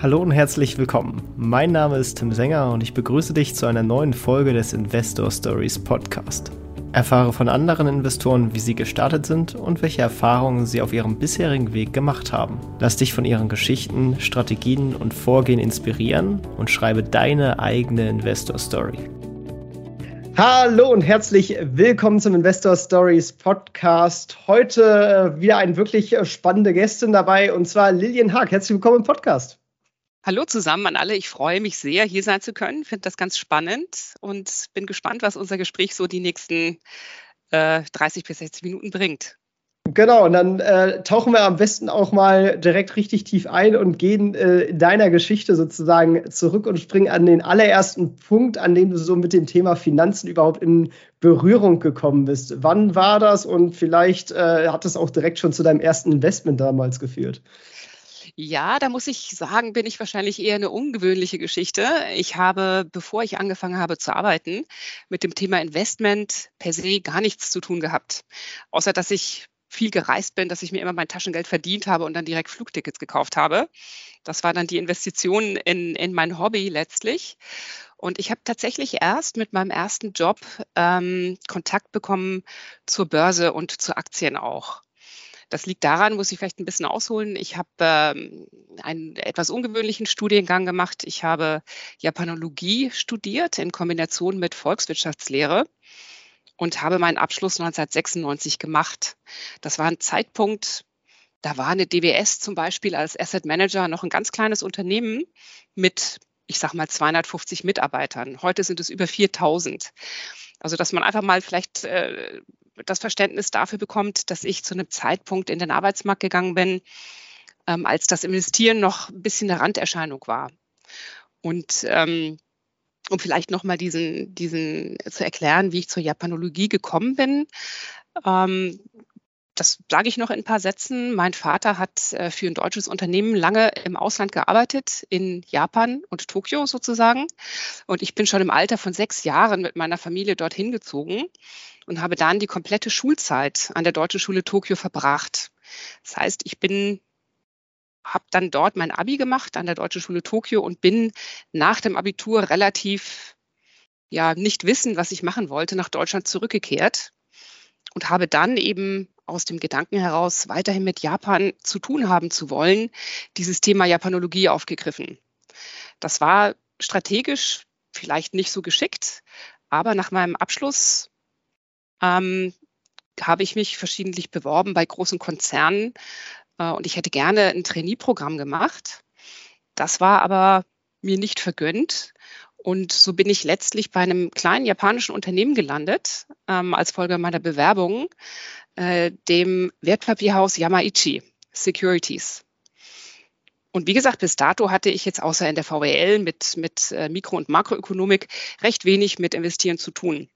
Hallo und herzlich willkommen. Mein Name ist Tim Sänger und ich begrüße dich zu einer neuen Folge des Investor Stories Podcast. Erfahre von anderen Investoren, wie sie gestartet sind und welche Erfahrungen sie auf ihrem bisherigen Weg gemacht haben. Lass dich von ihren Geschichten, Strategien und Vorgehen inspirieren und schreibe deine eigene Investor Story. Hallo und herzlich willkommen zum Investor Stories Podcast. Heute äh, wieder eine wirklich äh, spannende Gästin dabei und zwar Lilian Haag. Herzlich willkommen im Podcast. Hallo zusammen an alle. Ich freue mich sehr, hier sein zu können. Finde das ganz spannend und bin gespannt, was unser Gespräch so die nächsten äh, 30 bis 60 Minuten bringt. Genau, und dann äh, tauchen wir am besten auch mal direkt richtig tief ein und gehen äh, in deiner Geschichte sozusagen zurück und springen an den allerersten Punkt, an dem du so mit dem Thema Finanzen überhaupt in Berührung gekommen bist. Wann war das und vielleicht äh, hat es auch direkt schon zu deinem ersten Investment damals geführt? Ja, da muss ich sagen, bin ich wahrscheinlich eher eine ungewöhnliche Geschichte. Ich habe, bevor ich angefangen habe zu arbeiten, mit dem Thema Investment per se gar nichts zu tun gehabt. Außer dass ich viel gereist bin, dass ich mir immer mein Taschengeld verdient habe und dann direkt Flugtickets gekauft habe. Das war dann die Investition in, in mein Hobby letztlich. Und ich habe tatsächlich erst mit meinem ersten Job ähm, Kontakt bekommen zur Börse und zu Aktien auch. Das liegt daran, muss ich vielleicht ein bisschen ausholen. Ich habe ähm, einen etwas ungewöhnlichen Studiengang gemacht. Ich habe Japanologie studiert in Kombination mit Volkswirtschaftslehre und habe meinen Abschluss 1996 gemacht. Das war ein Zeitpunkt, da war eine DWS zum Beispiel als Asset Manager noch ein ganz kleines Unternehmen mit, ich sag mal, 250 Mitarbeitern. Heute sind es über 4000. Also, dass man einfach mal vielleicht äh, das Verständnis dafür bekommt, dass ich zu einem Zeitpunkt in den Arbeitsmarkt gegangen bin, ähm, als das Investieren noch ein bisschen eine Randerscheinung war. Und ähm, um vielleicht nochmal diesen, diesen zu erklären, wie ich zur Japanologie gekommen bin. Ähm, das sage ich noch in ein paar Sätzen. Mein Vater hat äh, für ein deutsches Unternehmen lange im Ausland gearbeitet, in Japan und Tokio sozusagen. Und ich bin schon im Alter von sechs Jahren mit meiner Familie dorthin gezogen und habe dann die komplette Schulzeit an der Deutschen Schule Tokio verbracht. Das heißt, ich bin habe dann dort mein Abi gemacht an der Deutschen Schule Tokio und bin nach dem Abitur relativ ja nicht wissen, was ich machen wollte, nach Deutschland zurückgekehrt und habe dann eben aus dem Gedanken heraus, weiterhin mit Japan zu tun haben zu wollen, dieses Thema Japanologie aufgegriffen. Das war strategisch vielleicht nicht so geschickt, aber nach meinem Abschluss ähm, habe ich mich verschiedentlich beworben bei großen Konzernen äh, und ich hätte gerne ein Trainee-Programm gemacht. Das war aber mir nicht vergönnt. Und so bin ich letztlich bei einem kleinen japanischen Unternehmen gelandet, ähm, als Folge meiner Bewerbung, äh, dem Wertpapierhaus Yamaichi Securities. Und wie gesagt, bis dato hatte ich jetzt außer in der VWL mit, mit äh, Mikro- und Makroökonomik recht wenig mit Investieren zu tun.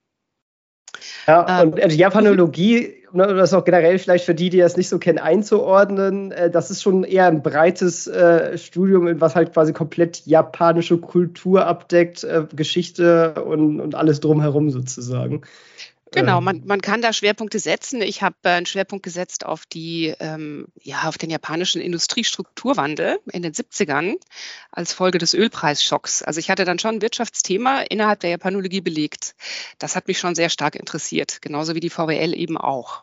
Ja, und also Japanologie, ne, das auch generell vielleicht für die, die das nicht so kennen, einzuordnen, äh, das ist schon eher ein breites äh, Studium, was halt quasi komplett japanische Kultur abdeckt, äh, Geschichte und, und alles drumherum sozusagen. Genau, ähm. man, man kann da Schwerpunkte setzen. Ich habe äh, einen Schwerpunkt gesetzt auf die, ähm, ja, auf den japanischen Industriestrukturwandel in den 70ern als Folge des Ölpreisschocks. Also ich hatte dann schon ein Wirtschaftsthema innerhalb der Japanologie belegt. Das hat mich schon sehr stark interessiert, genauso wie die VWL eben auch.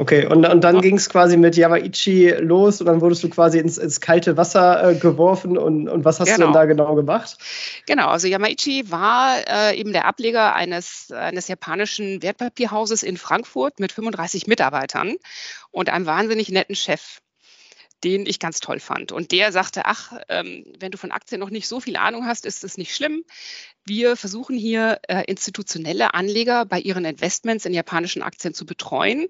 Okay, und, und dann ging es quasi mit Yamaichi los und dann wurdest du quasi ins, ins kalte Wasser äh, geworfen und, und was hast genau. du denn genau. da genau gemacht? Genau, also Yamaichi war äh, eben der Ableger eines, eines japanischen Wertpapierhauses in Frankfurt mit 35 Mitarbeitern und einem wahnsinnig netten Chef den ich ganz toll fand. Und der sagte, ach, ähm, wenn du von Aktien noch nicht so viel Ahnung hast, ist es nicht schlimm. Wir versuchen hier äh, institutionelle Anleger bei ihren Investments in japanischen Aktien zu betreuen.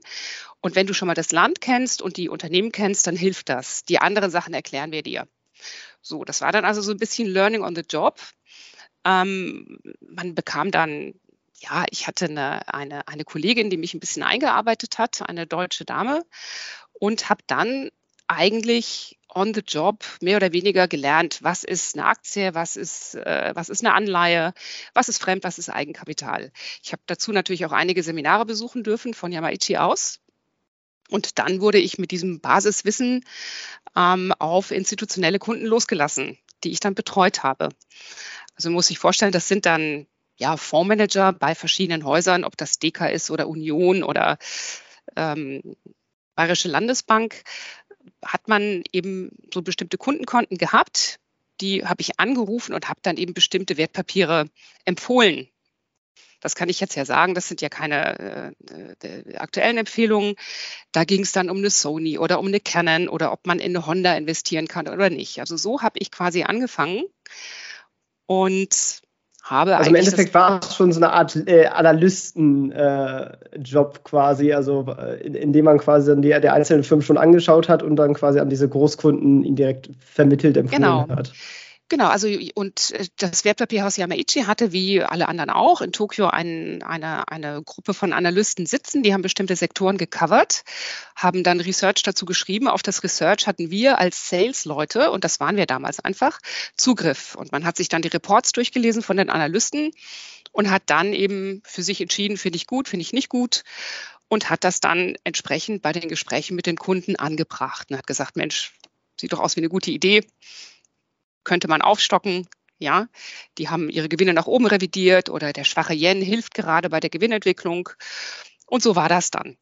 Und wenn du schon mal das Land kennst und die Unternehmen kennst, dann hilft das. Die anderen Sachen erklären wir dir. So, das war dann also so ein bisschen Learning on the Job. Ähm, man bekam dann, ja, ich hatte eine, eine, eine Kollegin, die mich ein bisschen eingearbeitet hat, eine deutsche Dame, und habe dann eigentlich on the job mehr oder weniger gelernt, was ist eine Aktie, was ist, äh, was ist eine Anleihe, was ist Fremd, was ist Eigenkapital. Ich habe dazu natürlich auch einige Seminare besuchen dürfen von Yamaichi aus. Und dann wurde ich mit diesem Basiswissen ähm, auf institutionelle Kunden losgelassen. die ich dann betreut habe. Also muss ich vorstellen, das sind dann ja Fondsmanager bei verschiedenen Häusern, ob das DK ist oder Union oder ähm, Bayerische Landesbank, hat man eben so bestimmte Kundenkonten gehabt. Die habe ich angerufen und habe dann eben bestimmte Wertpapiere empfohlen. Das kann ich jetzt ja sagen, das sind ja keine äh, äh aktuellen Empfehlungen. Da ging es dann um eine Sony oder um eine Canon oder ob man in eine Honda investieren kann oder nicht. Also so habe ich quasi angefangen und habe also im Endeffekt war es schon so eine Art äh, Analystenjob äh, quasi, also äh, in, indem man quasi dann die, der einzelnen Firmen schon angeschaut hat und dann quasi an diese Großkunden indirekt vermittelt empfohlen genau. hat. Genau, also und äh, das Wertpapierhaus Yamaichi hatte wie alle anderen auch in Tokio ein, eine, eine Gruppe von Analysten sitzen, die haben bestimmte Sektoren gecovert, haben dann Research dazu geschrieben. Auf das Research hatten wir als Sales-Leute, und das waren wir damals einfach, Zugriff. Und man hat sich dann die Reports durchgelesen von den Analysten und hat dann eben für sich entschieden, finde ich gut, finde ich nicht gut und hat das dann entsprechend bei den Gesprächen mit den Kunden angebracht und hat gesagt, Mensch, sieht doch aus wie eine gute Idee könnte man aufstocken. Ja, die haben ihre Gewinne nach oben revidiert oder der schwache Yen hilft gerade bei der Gewinnentwicklung. Und so war das dann.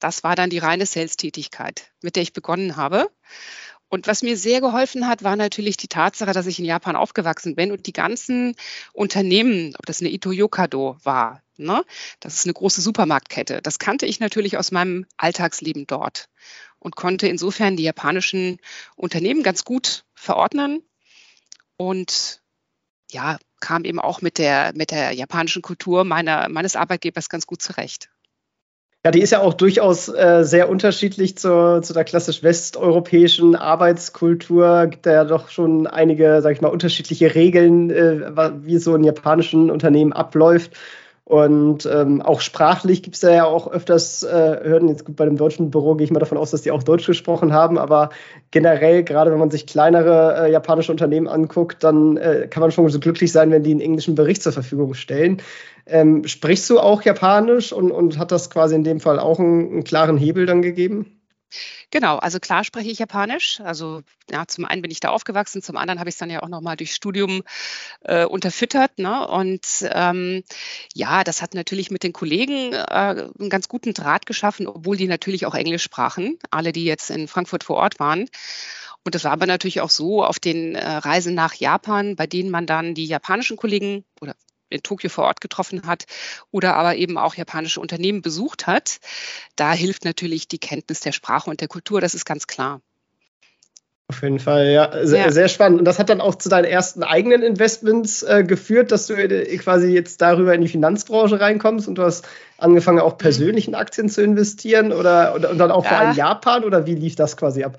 Das war dann die reine Sales-Tätigkeit, mit der ich begonnen habe. Und was mir sehr geholfen hat, war natürlich die Tatsache, dass ich in Japan aufgewachsen bin und die ganzen Unternehmen, ob das eine Ito Yokado war, ne, das ist eine große Supermarktkette, das kannte ich natürlich aus meinem Alltagsleben dort und konnte insofern die japanischen Unternehmen ganz gut verordnen und ja, kam eben auch mit der, mit der japanischen Kultur meiner, meines Arbeitgebers ganz gut zurecht. Ja, die ist ja auch durchaus äh, sehr unterschiedlich zur, zu der klassisch westeuropäischen Arbeitskultur. Gibt ja doch schon einige, sag ich mal, unterschiedliche Regeln, äh, wie so in japanischen Unternehmen abläuft. Und ähm, auch sprachlich gibt es ja auch öfters äh, Hürden. Jetzt gut, bei dem deutschen Büro gehe ich mal davon aus, dass die auch Deutsch gesprochen haben. Aber generell, gerade wenn man sich kleinere äh, japanische Unternehmen anguckt, dann äh, kann man schon so glücklich sein, wenn die einen englischen Bericht zur Verfügung stellen. Ähm, sprichst du auch Japanisch und, und hat das quasi in dem Fall auch einen, einen klaren Hebel dann gegeben? Genau, also klar spreche ich Japanisch. Also ja, zum einen bin ich da aufgewachsen, zum anderen habe ich es dann ja auch nochmal durch Studium äh, unterfüttert. Ne? Und ähm, ja, das hat natürlich mit den Kollegen äh, einen ganz guten Draht geschaffen, obwohl die natürlich auch Englisch sprachen, alle, die jetzt in Frankfurt vor Ort waren. Und das war aber natürlich auch so auf den äh, Reisen nach Japan, bei denen man dann die japanischen Kollegen oder in Tokio vor Ort getroffen hat oder aber eben auch japanische Unternehmen besucht hat. Da hilft natürlich die Kenntnis der Sprache und der Kultur, das ist ganz klar. Auf jeden Fall, ja. Sehr, ja. sehr, spannend. Und das hat dann auch zu deinen ersten eigenen Investments äh, geführt, dass du äh, quasi jetzt darüber in die Finanzbranche reinkommst und du hast angefangen, auch mhm. persönlich in Aktien zu investieren oder, oder und dann auch ja. vor allem Japan oder wie lief das quasi ab?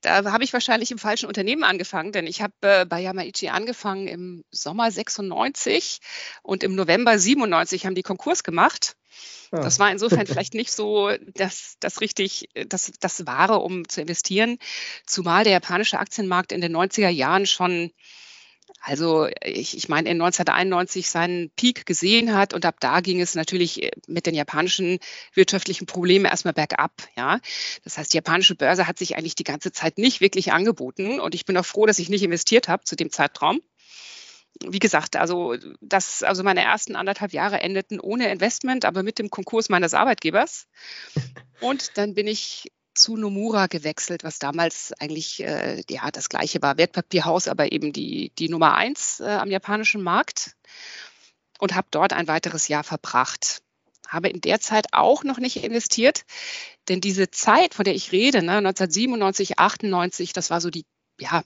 Da habe ich wahrscheinlich im falschen Unternehmen angefangen, denn ich habe äh, bei Yamaichi angefangen im Sommer 96 und im November 97 haben die Konkurs gemacht. Ja. Das war insofern vielleicht nicht so das, das richtig, das, das Wahre, um zu investieren, zumal der japanische Aktienmarkt in den 90er Jahren schon also ich, ich meine, in 1991 seinen Peak gesehen hat und ab da ging es natürlich äh, mit den japanischen wirtschaftlichen Problemen erstmal bergab. Ja, das heißt, die japanische Börse hat sich eigentlich die ganze Zeit nicht wirklich angeboten und ich bin auch froh, dass ich nicht investiert habe zu dem Zeitraum. Wie gesagt, also das, also meine ersten anderthalb Jahre endeten ohne Investment, aber mit dem Konkurs meines Arbeitgebers. Und dann bin ich zu Nomura gewechselt, was damals eigentlich äh, ja, das gleiche war, Wertpapierhaus, aber eben die, die Nummer eins äh, am japanischen Markt. Und habe dort ein weiteres Jahr verbracht. Habe in der Zeit auch noch nicht investiert, denn diese Zeit, von der ich rede, ne, 1997, 98, das war so die, ja,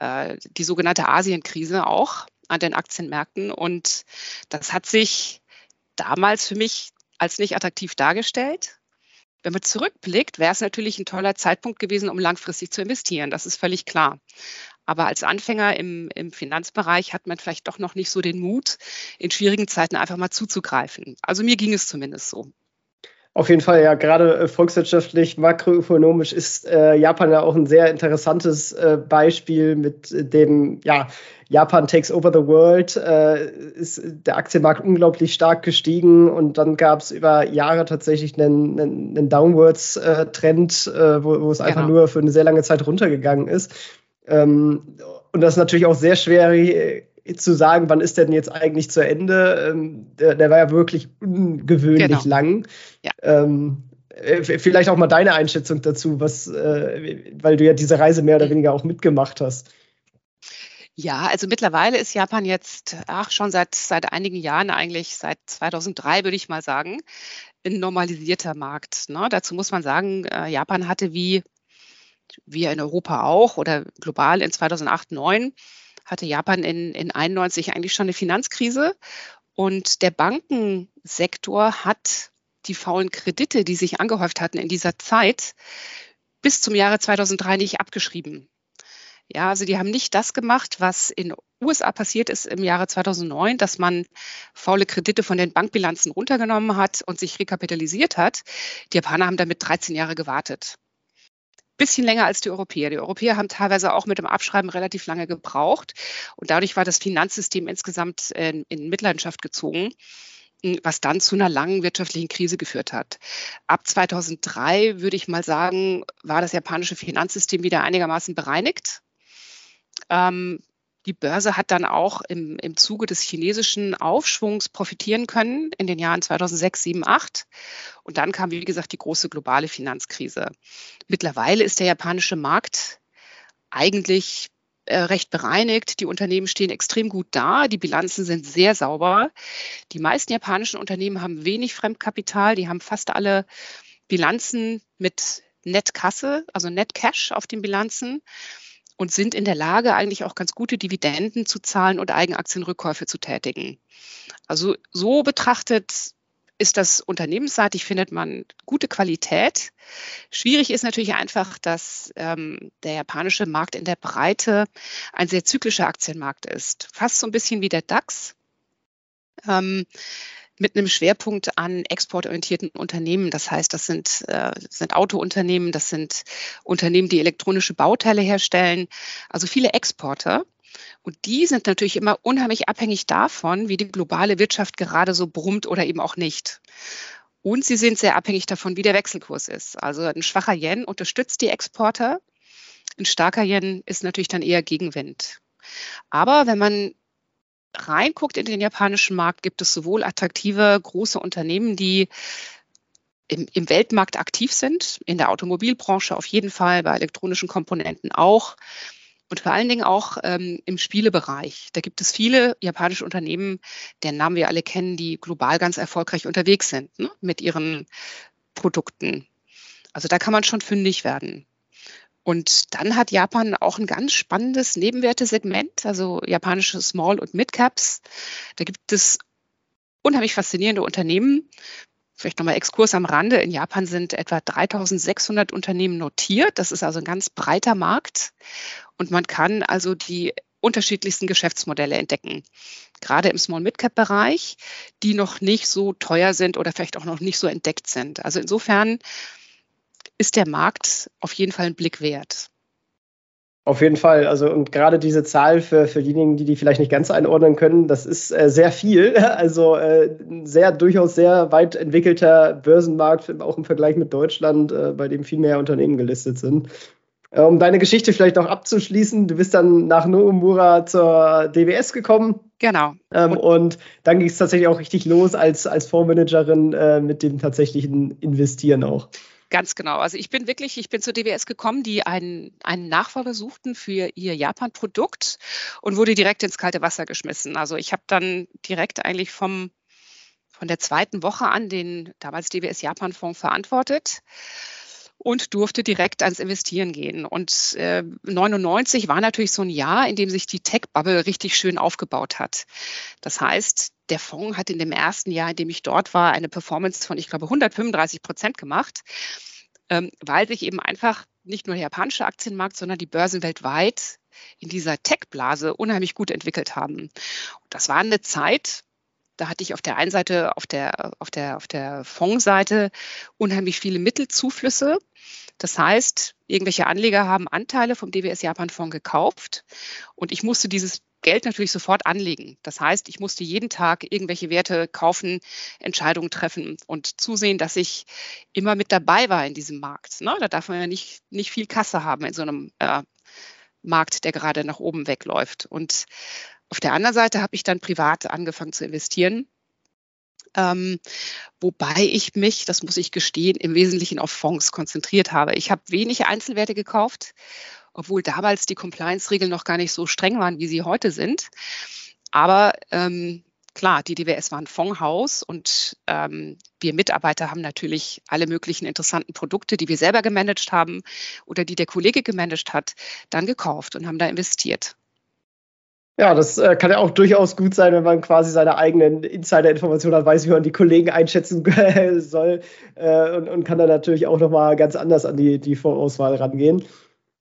äh, die sogenannte Asienkrise auch an den Aktienmärkten. Und das hat sich damals für mich als nicht attraktiv dargestellt wenn man zurückblickt, wäre es natürlich ein toller Zeitpunkt gewesen, um langfristig zu investieren. Das ist völlig klar. Aber als Anfänger im, im, Finanzbereich hat man vielleicht doch noch nicht so den Mut, in schwierigen Zeiten einfach mal zuzugreifen. Also mir ging es zumindest so. Auf jeden Fall, ja, gerade äh, volkswirtschaftlich, makroökonomisch ist äh, Japan ja auch ein sehr interessantes äh, Beispiel mit äh, dem, ja, Japan takes over the world, äh, ist der Aktienmarkt unglaublich stark gestiegen und dann gab es über Jahre tatsächlich einen, einen, einen Downwards-Trend, äh, wo, wo, es einfach genau. nur für eine sehr lange Zeit runtergegangen ist. Ähm, und das ist natürlich auch sehr schwer äh, zu sagen, wann ist denn jetzt eigentlich zu Ende. Ähm, der, der, war ja wirklich ungewöhnlich genau. lang. Ja. Ähm, äh, vielleicht auch mal deine Einschätzung dazu, was, äh, weil du ja diese Reise mehr oder weniger auch mitgemacht hast. Ja, also mittlerweile ist Japan jetzt, ach, schon seit, seit einigen Jahren eigentlich, seit 2003 würde ich mal sagen, ein normalisierter Markt. Ne? Dazu muss man sagen, äh, Japan hatte wie wir in Europa auch oder global in 2008, 2009 hatte Japan in, in 91 eigentlich schon eine Finanzkrise und der Bankensektor hat die faulen Kredite, die sich angehäuft hatten in dieser Zeit, bis zum Jahre 2003 nicht abgeschrieben. Ja, also die haben nicht das gemacht, was in USA passiert ist im Jahre 2009, dass man faule Kredite von den Bankbilanzen runtergenommen hat und sich rekapitalisiert hat. Die Japaner haben damit 13 Jahre gewartet bisschen länger als die Europäer. Die Europäer haben teilweise auch mit dem Abschreiben relativ lange gebraucht und dadurch war das Finanzsystem insgesamt in, in Mitleidenschaft gezogen was dann zu einer langen wirtschaftlichen Krise geführt hat. Ab 2003 würde ich mal sagen, war das japanische Finanzsystem wieder einigermaßen bereinigt. Ähm, die Börse hat dann auch im, im Zuge des chinesischen Aufschwungs profitieren können in den Jahren 2006, 2007, 2008. Und dann kam, wie gesagt, die große globale Finanzkrise. Mittlerweile ist der japanische Markt eigentlich äh, recht bereinigt. Die Unternehmen stehen extrem gut da. Die Bilanzen sind sehr sauber. Die meisten japanischen Unternehmen haben wenig Fremdkapital. Die haben fast alle Bilanzen mit Netkasse, also Net Cash auf den Bilanzen und sind in der Lage, eigentlich auch ganz gute Dividenden zu zahlen und Eigenaktienrückkäufe zu tätigen. Also so betrachtet ist das unternehmensseitig, findet man gute Qualität. Schwierig ist natürlich einfach, dass ähm, der japanische Markt in der Breite ein sehr zyklischer Aktienmarkt ist. Fast so ein bisschen wie der DAX. Ähm, mit einem Schwerpunkt an exportorientierten Unternehmen. Das heißt, das sind, äh, sind Autounternehmen, das sind Unternehmen, die elektronische Bauteile herstellen, also viele Exporter. Und die sind natürlich immer unheimlich abhängig davon, wie die globale Wirtschaft gerade so brummt oder eben auch nicht. Und sie sind sehr abhängig davon, wie der Wechselkurs ist. Also ein schwacher Yen unterstützt die Exporter. Ein starker Yen ist natürlich dann eher Gegenwind. Aber wenn man reinguckt in den japanischen Markt, gibt es sowohl attraktive große Unternehmen, die im, im, Weltmarkt aktiv sind, in der Automobilbranche auf jeden Fall, bei elektronischen Komponenten auch und vor allen Dingen auch ähm, im Spielebereich. Da gibt es viele japanische Unternehmen, deren Namen wir alle kennen, die global ganz erfolgreich unterwegs sind ne, mit ihren Produkten. Also da kann man schon fündig werden. Und dann hat Japan auch ein ganz spannendes Nebenwertesegment, also japanische Small- und Mid-Caps. Da gibt es unheimlich faszinierende Unternehmen. Vielleicht nochmal Exkurs am Rande. In Japan sind etwa 3600 Unternehmen notiert. Das ist also ein ganz breiter Markt. Und man kann also die unterschiedlichsten Geschäftsmodelle entdecken. Gerade im Small-Mid-Cap-Bereich, die noch nicht so teuer sind oder vielleicht auch noch nicht so entdeckt sind. Also insofern ist der Markt auf jeden Fall einen Blick wert. Auf jeden Fall. Also und gerade diese Zahl für, für diejenigen, die die vielleicht nicht ganz einordnen können, das ist äh, sehr viel. Also äh, sehr durchaus sehr weit entwickelter Börsenmarkt, auch im Vergleich mit Deutschland, äh, bei dem viel mehr Unternehmen gelistet sind. Äh, um deine Geschichte vielleicht auch abzuschließen, du bist dann nach Noomura zur DWS gekommen. Genau. Ähm, und, und, dann ging es tatsächlich auch richtig los als, als Fondsmanagerin äh, mit dem tatsächlichen Investieren auch. Ganz genau. Also ich bin wirklich, ich bin zur DWS gekommen, die einen, einen Nachfolger suchten für ihr Japan-Produkt und wurde direkt ins kalte Wasser geschmissen. Also ich habe dann direkt eigentlich vom, von der zweiten Woche an den damals DWS Japan-Fonds verantwortet und durfte direkt ans Investieren gehen. Und äh, 99 war natürlich so ein Jahr, in dem sich die Tech-Bubble richtig schön aufgebaut hat. Das heißt, der Fonds hat in dem ersten Jahr, in dem ich dort war, eine Performance von, ich glaube, 135 Prozent gemacht, ähm, weil sich eben einfach nicht nur der japanische Aktienmarkt, sondern die Börsen weltweit in dieser Tech-Blase unheimlich gut entwickelt haben. Und das war eine Zeit, da hatte ich auf der einen Seite, auf der, auf der, auf der Fondsseite unheimlich viele Mittelzuflüsse. Das heißt, irgendwelche Anleger haben Anteile vom DWS Japan Fonds gekauft und ich musste dieses Geld natürlich sofort anlegen. Das heißt, ich musste jeden Tag irgendwelche Werte kaufen, Entscheidungen treffen und zusehen, dass ich immer mit dabei war in diesem Markt. Ne? Da darf man ja nicht, nicht viel Kasse haben in so einem äh, Markt, der gerade nach oben wegläuft. Und auf der anderen Seite habe ich dann privat angefangen zu investieren. Ähm, wobei ich mich, das muss ich gestehen, im Wesentlichen auf Fonds konzentriert habe. Ich habe wenig Einzelwerte gekauft, obwohl damals die Compliance-Regeln noch gar nicht so streng waren, wie sie heute sind. Aber ähm, klar, die DWS war ein Fondshaus und ähm, wir Mitarbeiter haben natürlich alle möglichen interessanten Produkte, die wir selber gemanagt haben oder die der Kollege gemanagt hat, dann gekauft und haben da investiert. Ja, das äh, kann ja auch durchaus gut sein, wenn man quasi seine eigenen Insider-Informationen hat, weiß, wie man die Kollegen einschätzen soll äh, und, und, kann dann natürlich auch nochmal ganz anders an die, die Vorauswahl rangehen.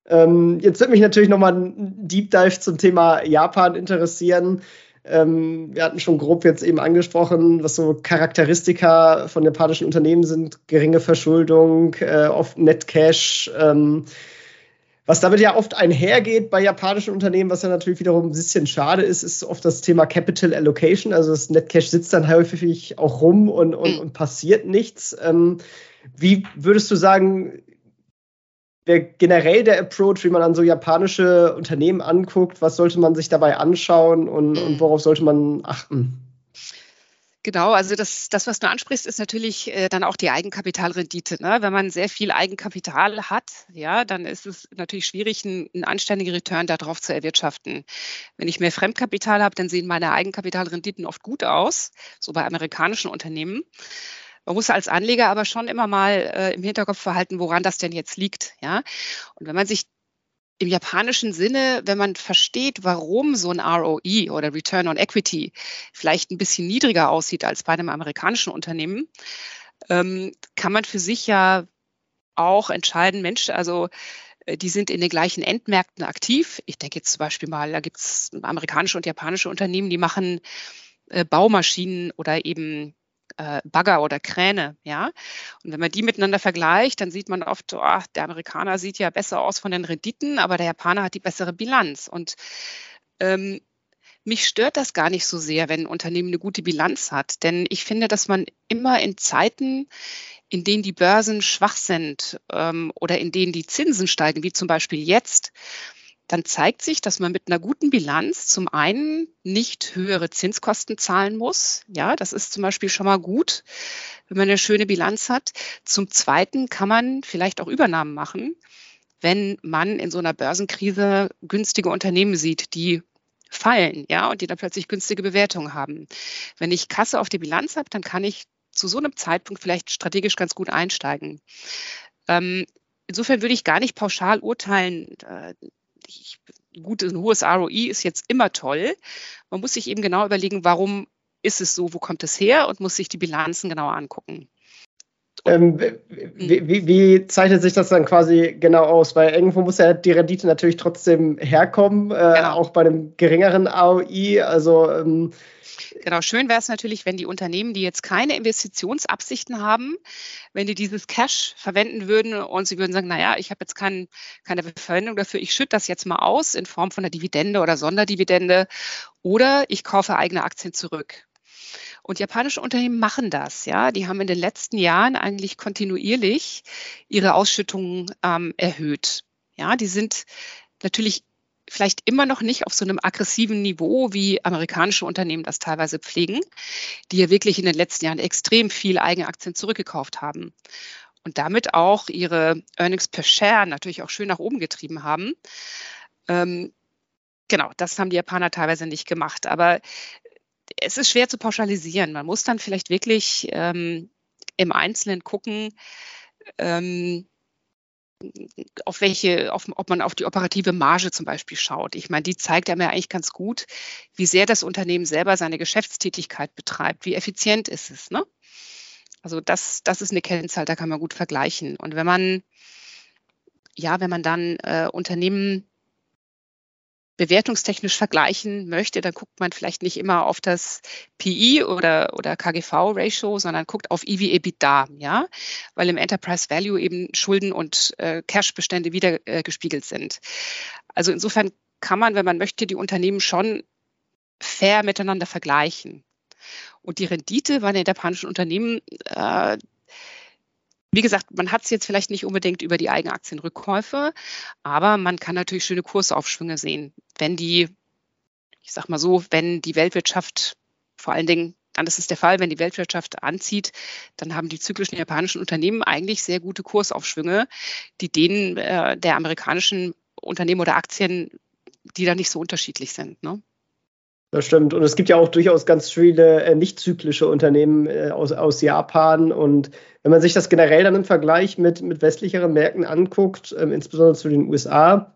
Ähm, jetzt wird mich natürlich nochmal ein Deep Dive zum Thema Japan interessieren. Ähm, wir hatten schon grob jetzt eben angesprochen, was so Charakteristika von japanischen Unternehmen sind: geringe Verschuldung, äh, oft Net Cash. Ähm, was damit ja oft einhergeht bei japanischen Unternehmen, was ja natürlich wiederum ein bisschen schade ist, ist oft das Thema Capital Allocation. Also das Netcash sitzt dann häufig auch rum und, und, und passiert nichts. Ähm, wie würdest du sagen, wäre generell der Approach, wie man an so japanische Unternehmen anguckt, was sollte man sich dabei anschauen und, und mhm. worauf sollte man achten? Genau, also das, das, was du ansprichst, ist natürlich äh, dann auch die Eigenkapitalrendite. Ne? Wenn man sehr viel Eigenkapital hat, ja, dann ist es natürlich schwierig, einen, einen anständigen Return darauf zu erwirtschaften. Wenn ich mehr Fremdkapital habe, dann sehen meine Eigenkapitalrenditen oft gut aus, so bei amerikanischen Unternehmen. Man muss als Anleger aber schon immer mal äh, im Hinterkopf verhalten, woran das denn jetzt liegt. Ja? Und wenn man sich im japanischen Sinne, wenn man versteht, warum so ein ROE oder Return on Equity vielleicht ein bisschen niedriger aussieht als bei einem amerikanischen Unternehmen, ähm, kann man für sich ja auch entscheiden, Mensch, also äh, die sind in den gleichen Endmärkten aktiv. Ich denke jetzt zum Beispiel mal, da gibt es amerikanische und japanische Unternehmen, die machen äh, Baumaschinen oder eben äh, Bagger oder Kräne, ja. Und wenn man die miteinander vergleicht, dann sieht man oft, oh, der Amerikaner sieht ja besser aus von den Renditen, aber der Japaner hat die bessere Bilanz. Und ähm, mich stört das gar nicht so sehr, wenn ein Unternehmen eine gute Bilanz hat, denn ich finde, dass man immer in Zeiten, in denen die Börsen schwach sind ähm, oder in denen die Zinsen steigen, wie zum Beispiel jetzt, dann zeigt sich, dass man mit einer guten Bilanz zum einen nicht höhere Zinskosten zahlen muss. Ja, das ist zum Beispiel schon mal gut, wenn man eine schöne Bilanz hat. Zum zweiten kann man vielleicht auch Übernahmen machen, wenn man in so einer Börsenkrise günstige Unternehmen sieht, die fallen, ja, und die dann plötzlich günstige Bewertungen haben. Wenn ich Kasse auf die Bilanz habe, dann kann ich zu so einem Zeitpunkt vielleicht strategisch ganz gut einsteigen. Ähm, insofern würde ich gar nicht pauschal urteilen, äh, ich, gut, ein hohes ROI ist jetzt immer toll. Man muss sich eben genau überlegen, warum ist es so, wo kommt es her und muss sich die Bilanzen genauer angucken. Ähm, wie, wie, wie, zeichnet sich das dann quasi genau aus? Weil irgendwo muss ja die Rendite natürlich trotzdem herkommen, äh, genau. auch bei einem geringeren ROI. Also ähm, Genau, schön wäre es natürlich, wenn die Unternehmen, die jetzt keine Investitionsabsichten haben, wenn die dieses Cash verwenden würden und sie würden sagen, naja, ich habe jetzt kein, keine Verwendung dafür, ich schütte das jetzt mal aus in Form von einer Dividende oder Sonderdividende oder ich kaufe eigene Aktien zurück. Und japanische Unternehmen machen das, ja. Die haben in den letzten Jahren eigentlich kontinuierlich ihre Ausschüttungen ähm, erhöht. Ja, die sind natürlich vielleicht immer noch nicht auf so einem aggressiven Niveau, wie amerikanische Unternehmen das teilweise pflegen, die ja wirklich in den letzten Jahren extrem viel Eigenaktien zurückgekauft haben und damit auch ihre Earnings per Share natürlich auch schön nach oben getrieben haben. Ähm, genau, das haben die Japaner teilweise nicht gemacht. Aber es ist schwer zu pauschalisieren. Man muss dann vielleicht wirklich ähm, im Einzelnen gucken, ähm, auf welche, auf, ob man auf die operative Marge zum Beispiel schaut. Ich meine, die zeigt ja mir eigentlich ganz gut, wie sehr das Unternehmen selber seine Geschäftstätigkeit betreibt, wie effizient ist es. Ne? Also das, das ist eine Kennzahl, da kann man gut vergleichen. Und wenn man, ja, wenn man dann äh, Unternehmen bewertungstechnisch vergleichen möchte, dann guckt man vielleicht nicht immer auf das PI oder, oder KGV-Ratio, sondern guckt auf EV-EBITDA, ja, weil im Enterprise Value eben Schulden und äh, Cash-Bestände wieder äh, gespiegelt sind. Also insofern kann man, wenn man möchte, die Unternehmen schon fair miteinander vergleichen. Und die Rendite bei den japanischen Unternehmen, äh, wie gesagt, man hat es jetzt vielleicht nicht unbedingt über die Eigenaktienrückkäufe, aber man kann natürlich schöne Kursaufschwünge sehen, wenn die, ich sag mal so, wenn die Weltwirtschaft vor allen Dingen dann ist es der Fall, wenn die Weltwirtschaft anzieht, dann haben die zyklischen japanischen Unternehmen eigentlich sehr gute Kursaufschwünge, die denen äh, der amerikanischen Unternehmen oder Aktien, die da nicht so unterschiedlich sind. Ne? Das stimmt. Und es gibt ja auch durchaus ganz viele äh, nicht zyklische Unternehmen äh, aus, aus Japan. Und wenn man sich das generell dann im Vergleich mit, mit westlicheren Märkten anguckt, ähm, insbesondere zu den USA,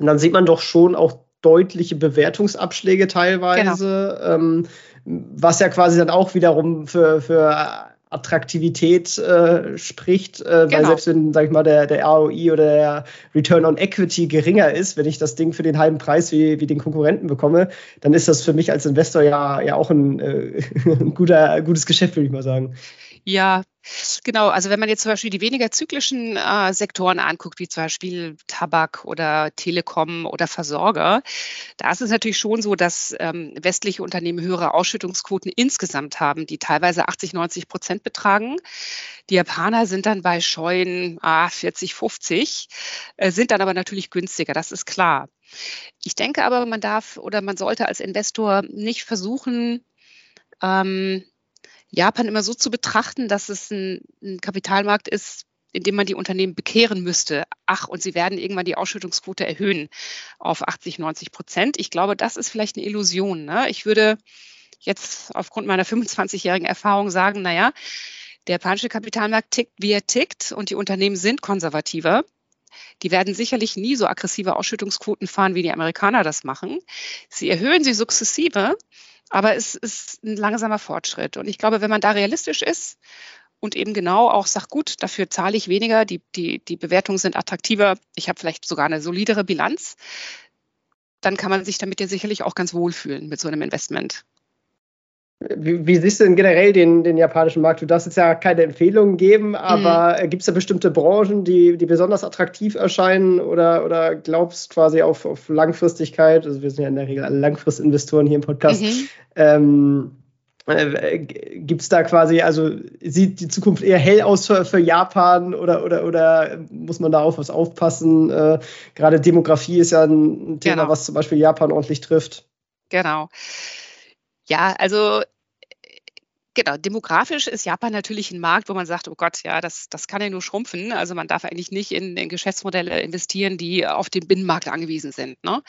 dann sieht man doch schon auch deutliche Bewertungsabschläge teilweise, genau. ähm, was ja quasi dann auch wiederum für, für Attraktivität äh, spricht, äh, genau. weil selbst wenn, sag ich mal, der, der ROI oder der Return on Equity geringer ist, wenn ich das Ding für den halben Preis wie, wie den Konkurrenten bekomme, dann ist das für mich als Investor ja, ja auch ein, äh, ein guter, gutes Geschäft, würde ich mal sagen. Ja, genau. Also wenn man jetzt zum Beispiel die weniger zyklischen äh, Sektoren anguckt, wie zum Beispiel Tabak oder Telekom oder Versorger, da ist es natürlich schon so, dass ähm, westliche Unternehmen höhere Ausschüttungsquoten insgesamt haben, die teilweise 80, 90 Prozent betragen. Die Japaner sind dann bei scheuen ah, 40, 50, äh, sind dann aber natürlich günstiger, das ist klar. Ich denke aber, man darf oder man sollte als Investor nicht versuchen, ähm, Japan immer so zu betrachten, dass es ein, ein Kapitalmarkt ist, in dem man die Unternehmen bekehren müsste. Ach, und sie werden irgendwann die Ausschüttungsquote erhöhen auf 80, 90 Prozent. Ich glaube, das ist vielleicht eine Illusion. Ne? Ich würde jetzt aufgrund meiner 25-jährigen Erfahrung sagen, naja, der japanische Kapitalmarkt tickt, wie er tickt und die Unternehmen sind konservativer. Die werden sicherlich nie so aggressive Ausschüttungsquoten fahren, wie die Amerikaner das machen. Sie erhöhen sie sukzessive, aber es ist ein langsamer Fortschritt. Und ich glaube, wenn man da realistisch ist und eben genau auch sagt, gut, dafür zahle ich weniger, die, die, die Bewertungen sind attraktiver, ich habe vielleicht sogar eine solidere Bilanz, dann kann man sich damit ja sicherlich auch ganz wohlfühlen mit so einem Investment. Wie, wie, siehst du denn generell den, den japanischen Markt? Du darfst jetzt ja keine Empfehlungen geben, aber mhm. gibt es da bestimmte Branchen, die, die besonders attraktiv erscheinen oder, oder glaubst quasi auf, auf Langfristigkeit? Also wir sind ja in der Regel alle Langfristinvestoren hier im Podcast. Mhm. Ähm, äh, gibt es da quasi, also sieht die Zukunft eher hell aus für, für Japan oder, oder, oder muss man da auf was aufpassen? Äh, Gerade Demografie ist ja ein Thema, genau. was zum Beispiel Japan ordentlich trifft. Genau. Ja, also Genau, demografisch ist Japan natürlich ein Markt, wo man sagt, oh Gott, ja, das, das kann ja nur schrumpfen. Also man darf eigentlich nicht in, in Geschäftsmodelle investieren, die auf den Binnenmarkt angewiesen sind. Ne?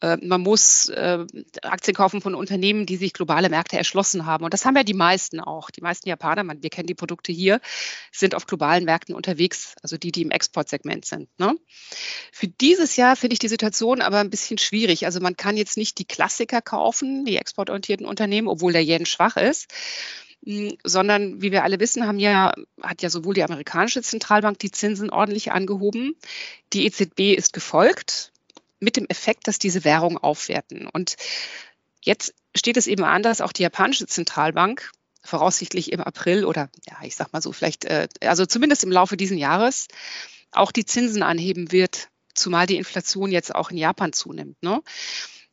Äh, man muss äh, Aktien kaufen von Unternehmen, die sich globale Märkte erschlossen haben. Und das haben ja die meisten auch. Die meisten Japaner, wir kennen die Produkte hier, sind auf globalen Märkten unterwegs, also die, die im Exportsegment sind. Ne? Für dieses Jahr finde ich die Situation aber ein bisschen schwierig. Also man kann jetzt nicht die Klassiker kaufen, die exportorientierten Unternehmen, obwohl der Yen schwach ist hm, sondern wie wir alle wissen, haben ja, hat ja sowohl die amerikanische Zentralbank die Zinsen ordentlich angehoben. Die EZB ist gefolgt mit dem Effekt, dass diese Währungen aufwerten. Und jetzt steht es eben an, dass auch die japanische Zentralbank voraussichtlich im April oder ja, ich sag mal so, vielleicht, äh, also zumindest im Laufe dieses Jahres auch die Zinsen anheben wird, zumal die Inflation jetzt auch in Japan zunimmt. Ne?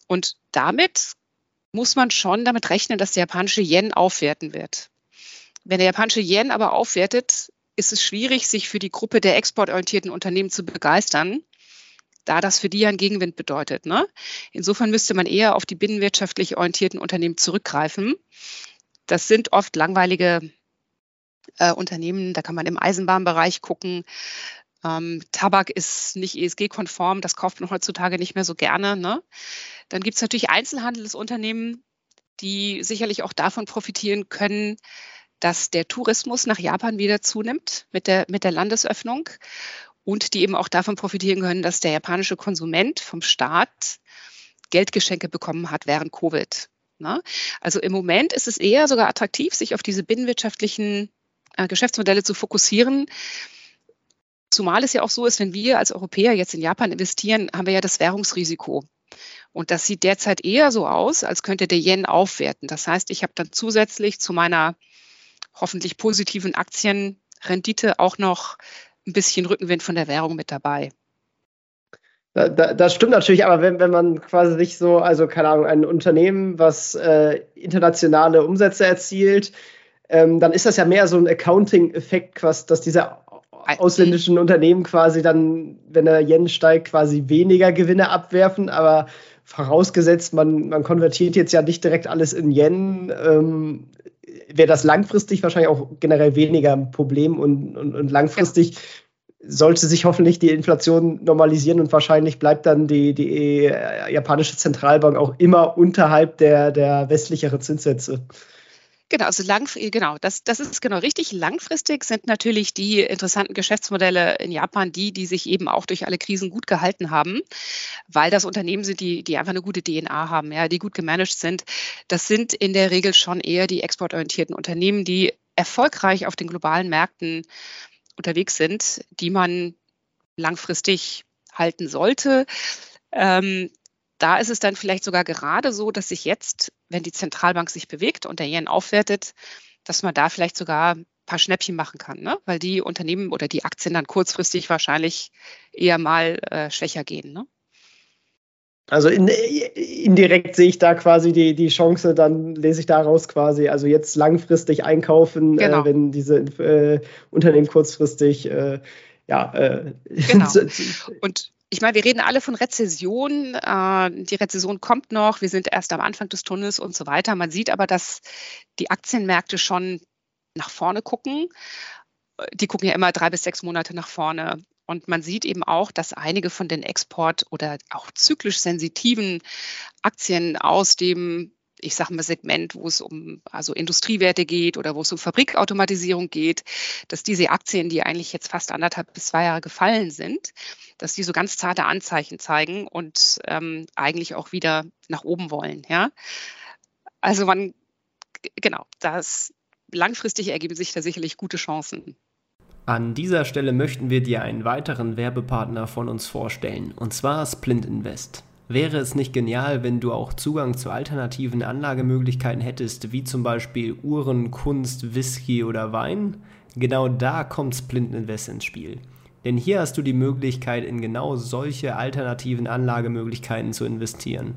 Und damit muss man schon damit rechnen, dass der japanische Yen aufwerten wird. Wenn der japanische Yen aber aufwertet, ist es schwierig, sich für die Gruppe der exportorientierten Unternehmen zu begeistern, da das für die ja einen Gegenwind bedeutet. Ne? Insofern müsste man eher auf die binnenwirtschaftlich orientierten Unternehmen zurückgreifen. Das sind oft langweilige äh, Unternehmen, da kann man im Eisenbahnbereich gucken. Ähm, Tabak ist nicht ESG-konform, das kauft man heutzutage nicht mehr so gerne. Ne? Dann gibt es natürlich Einzelhandelsunternehmen, die sicherlich auch davon profitieren können, dass der Tourismus nach Japan wieder zunimmt mit der, mit der Landesöffnung und die eben auch davon profitieren können, dass der japanische Konsument vom Staat Geldgeschenke bekommen hat während Covid. Ne? Also im Moment ist es eher sogar attraktiv, sich auf diese binnenwirtschaftlichen äh, Geschäftsmodelle zu fokussieren. Zumal es ja auch so ist, wenn wir als Europäer jetzt in Japan investieren, haben wir ja das Währungsrisiko. Und das sieht derzeit eher so aus, als könnte der Yen aufwerten. Das heißt, ich habe dann zusätzlich zu meiner hoffentlich positiven Aktienrendite auch noch ein bisschen Rückenwind von der Währung mit dabei. Da, da, das stimmt natürlich, aber wenn, wenn man quasi sich so, also keine Ahnung, ein Unternehmen, was äh, internationale Umsätze erzielt, ähm, dann ist das ja mehr so ein Accounting-Effekt, dass diese ausländischen Unternehmen quasi dann, wenn der Yen steigt, quasi weniger Gewinne abwerfen, aber vorausgesetzt, man, man konvertiert jetzt ja nicht direkt alles in Yen, ähm, wäre das langfristig wahrscheinlich auch generell weniger ein Problem und, und, und langfristig sollte sich hoffentlich die Inflation normalisieren und wahrscheinlich bleibt dann die, die äh, japanische Zentralbank auch immer unterhalb der, der westlicheren Zinssätze. Genau, also lang, genau, das, das ist genau richtig. Langfristig sind natürlich die interessanten Geschäftsmodelle in Japan die, die sich eben auch durch alle Krisen gut gehalten haben, weil das Unternehmen sind, die, die einfach eine gute DNA haben, ja, die gut gemanagt sind. Das sind in der Regel schon eher die exportorientierten Unternehmen, die erfolgreich auf den globalen Märkten unterwegs sind, die man langfristig halten sollte. Ähm, da ist es dann vielleicht sogar gerade so, dass sich jetzt, wenn die Zentralbank sich bewegt und der Yen aufwertet, dass man da vielleicht sogar ein paar Schnäppchen machen kann, ne? weil die Unternehmen oder die Aktien dann kurzfristig wahrscheinlich eher mal äh, schwächer gehen. Ne? Also in, indirekt sehe ich da quasi die, die Chance, dann lese ich daraus quasi, also jetzt langfristig einkaufen, äh, genau. äh, wenn diese äh, Unternehmen kurzfristig äh, ja. Äh, genau. Und ich meine, wir reden alle von Rezession. Äh, die Rezession kommt noch. Wir sind erst am Anfang des Tunnels und so weiter. Man sieht aber, dass die Aktienmärkte schon nach vorne gucken. Die gucken ja immer drei bis sechs Monate nach vorne. Und man sieht eben auch, dass einige von den Export- oder auch zyklisch sensitiven Aktien aus dem ich sage mal, Segment, wo es um also Industriewerte geht oder wo es um Fabrikautomatisierung geht, dass diese Aktien, die eigentlich jetzt fast anderthalb bis zwei Jahre gefallen sind, dass die so ganz zarte Anzeichen zeigen und ähm, eigentlich auch wieder nach oben wollen. Ja? Also man, genau, das langfristig ergeben sich da sicherlich gute Chancen. An dieser Stelle möchten wir dir einen weiteren Werbepartner von uns vorstellen, und zwar Splint Invest. Wäre es nicht genial, wenn du auch Zugang zu alternativen Anlagemöglichkeiten hättest, wie zum Beispiel Uhren, Kunst, Whisky oder Wein? Genau da kommt Splint Invest ins Spiel. Denn hier hast du die Möglichkeit, in genau solche alternativen Anlagemöglichkeiten zu investieren.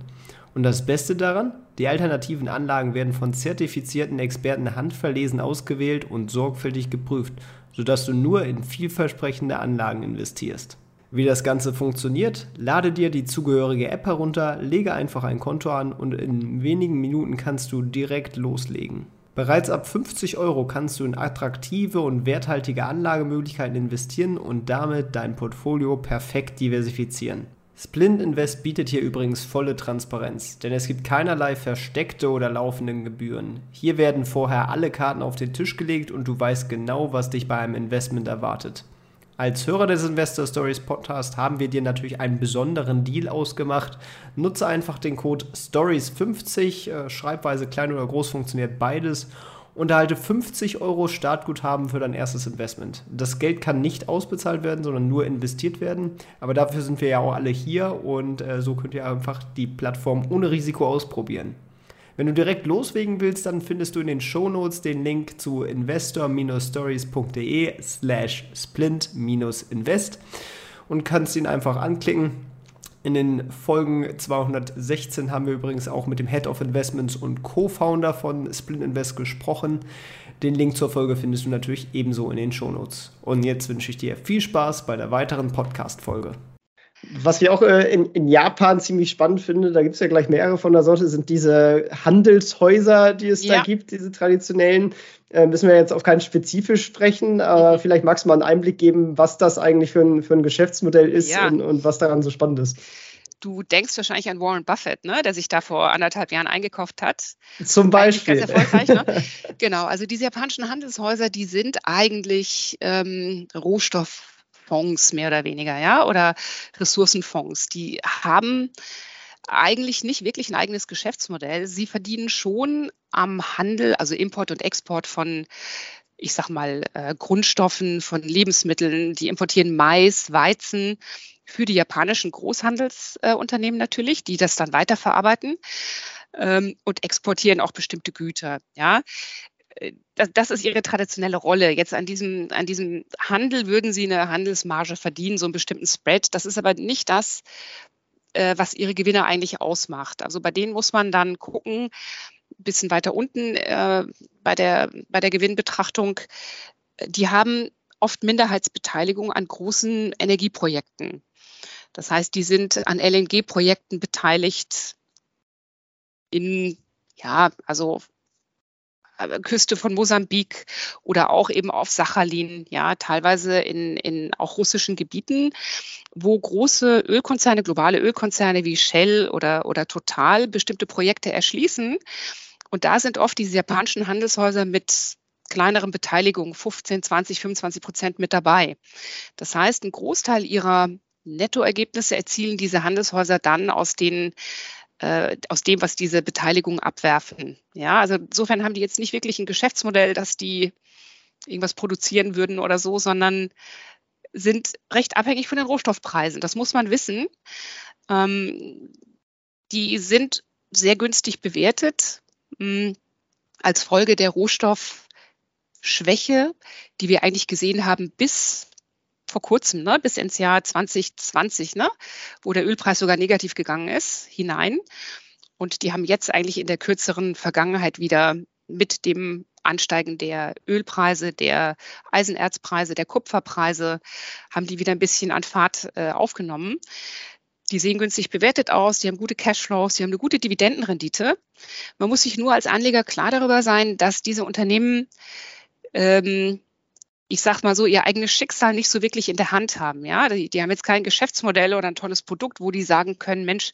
Und das Beste daran? Die alternativen Anlagen werden von zertifizierten Experten handverlesen ausgewählt und sorgfältig geprüft, sodass du nur in vielversprechende Anlagen investierst. Wie das Ganze funktioniert, lade dir die zugehörige App herunter, lege einfach ein Konto an und in wenigen Minuten kannst du direkt loslegen. Bereits ab 50 Euro kannst du in attraktive und werthaltige Anlagemöglichkeiten investieren und damit dein Portfolio perfekt diversifizieren. Splint Invest bietet hier übrigens volle Transparenz, denn es gibt keinerlei versteckte oder laufenden Gebühren. Hier werden vorher alle Karten auf den Tisch gelegt und du weißt genau, was dich bei einem Investment erwartet. Als Hörer des Investor Stories Podcast haben wir dir natürlich einen besonderen Deal ausgemacht. Nutze einfach den Code STORIES50, äh, Schreibweise klein oder groß funktioniert beides und erhalte 50 Euro Startguthaben für dein erstes Investment. Das Geld kann nicht ausbezahlt werden, sondern nur investiert werden. Aber dafür sind wir ja auch alle hier und äh, so könnt ihr einfach die Plattform ohne Risiko ausprobieren. Wenn du direkt loslegen willst, dann findest du in den Shownotes den Link zu investor-stories.de slash splint-invest und kannst ihn einfach anklicken. In den Folgen 216 haben wir übrigens auch mit dem Head of Investments und Co-Founder von Splint Invest gesprochen. Den Link zur Folge findest du natürlich ebenso in den Shownotes. Und jetzt wünsche ich dir viel Spaß bei der weiteren Podcast-Folge. Was ich auch äh, in, in, Japan ziemlich spannend finde, da gibt es ja gleich mehrere von der Sorte, sind diese Handelshäuser, die es ja. da gibt, diese traditionellen. Äh, müssen wir jetzt auf keinen spezifisch sprechen, aber mhm. vielleicht magst du mal einen Einblick geben, was das eigentlich für ein, für ein Geschäftsmodell ist ja. und, und was daran so spannend ist. Du denkst wahrscheinlich an Warren Buffett, ne, der sich da vor anderthalb Jahren eingekauft hat. Zum Beispiel. Ganz erfolgreich, ne? genau, also diese japanischen Handelshäuser, die sind eigentlich ähm, Rohstoff Fonds mehr oder weniger, ja, oder Ressourcenfonds, die haben eigentlich nicht wirklich ein eigenes Geschäftsmodell. Sie verdienen schon am Handel, also Import und Export von ich sag mal, äh, Grundstoffen, von Lebensmitteln. Die importieren Mais, Weizen für die japanischen Großhandelsunternehmen äh, natürlich, die das dann weiterverarbeiten ähm, und exportieren auch bestimmte Güter. Ja, das, das, ist ihre traditionelle Rolle. Jetzt an diesem, an diesem Handel würden sie eine Handelsmarge verdienen, so einen bestimmten Spread. Das ist aber nicht das, äh, was ihre Gewinne eigentlich ausmacht. Also bei denen muss man dann gucken, ein bisschen weiter unten äh, bei, der, bei der Gewinnbetrachtung, die haben oft Minderheitsbeteiligung an großen Energieprojekten. Das heißt, die sind an LNG-Projekten beteiligt in, ja, also äh, Küste von Mosambik oder auch eben auf Sachalin, ja, teilweise in, in auch russischen Gebieten, wo große Ölkonzerne, globale Ölkonzerne wie Shell oder, oder Total bestimmte Projekte erschließen. Und da sind oft diese japanischen Handelshäuser mit kleineren Beteiligungen, 15, 20, 25 Prozent mit dabei. Das heißt, ein Großteil ihrer Nettoergebnisse erzielen diese Handelshäuser dann aus den äh, aus dem, was diese Beteiligung abwerfen. Ja, also insofern haben die jetzt nicht wirklich ein Geschäftsmodell, dass die irgendwas produzieren würden oder so, sondern sind recht abhängig von den Rohstoffpreisen. Das muss man wissen. Ähm, die sind sehr günstig bewertet mh, hm, als Folge der Rohstoffschwäche, die wir eigentlich gesehen haben bis vor kurzem, ne, bis ins Jahr 2020, ne, wo der Ölpreis sogar negativ gegangen ist, hinein. Und die haben jetzt eigentlich in der kürzeren Vergangenheit wieder mit dem Ansteigen der Ölpreise, der Eisenerzpreise, der Kupferpreise, haben die wieder ein bisschen an Fahrt äh, aufgenommen. Die sehen günstig bewertet aus, die haben gute Cashflows, die haben eine gute Dividendenrendite. Man muss sich nur als Anleger klar darüber sein, dass diese Unternehmen ähm, ich sag mal so, ihr eigenes Schicksal nicht so wirklich in der Hand haben. Ja, die, die, haben jetzt kein Geschäftsmodell oder ein tolles Produkt, wo die sagen können, Mensch,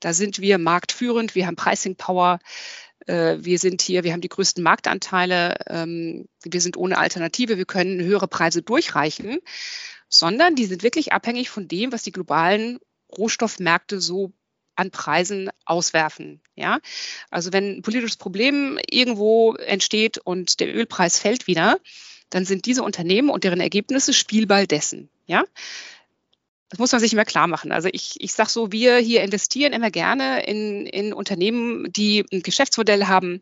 da sind wir marktführend, wir haben Pricing Power, äh, wir sind hier, wir haben die größten Marktanteile, ähm, wir sind ohne Alternative, wir können höhere Preise durchreichen, sondern die sind wirklich abhängig von dem, was die globalen Rohstoffmärkte so an Preisen auswerfen. Ja, also wenn ein politisches Problem irgendwo entsteht und der Ölpreis fällt wieder, dann sind diese Unternehmen und deren Ergebnisse Spielball dessen. Ja? Das muss man sich immer klar machen. Also ich, ich sage so, wir hier investieren immer gerne in, in Unternehmen, die ein Geschäftsmodell haben,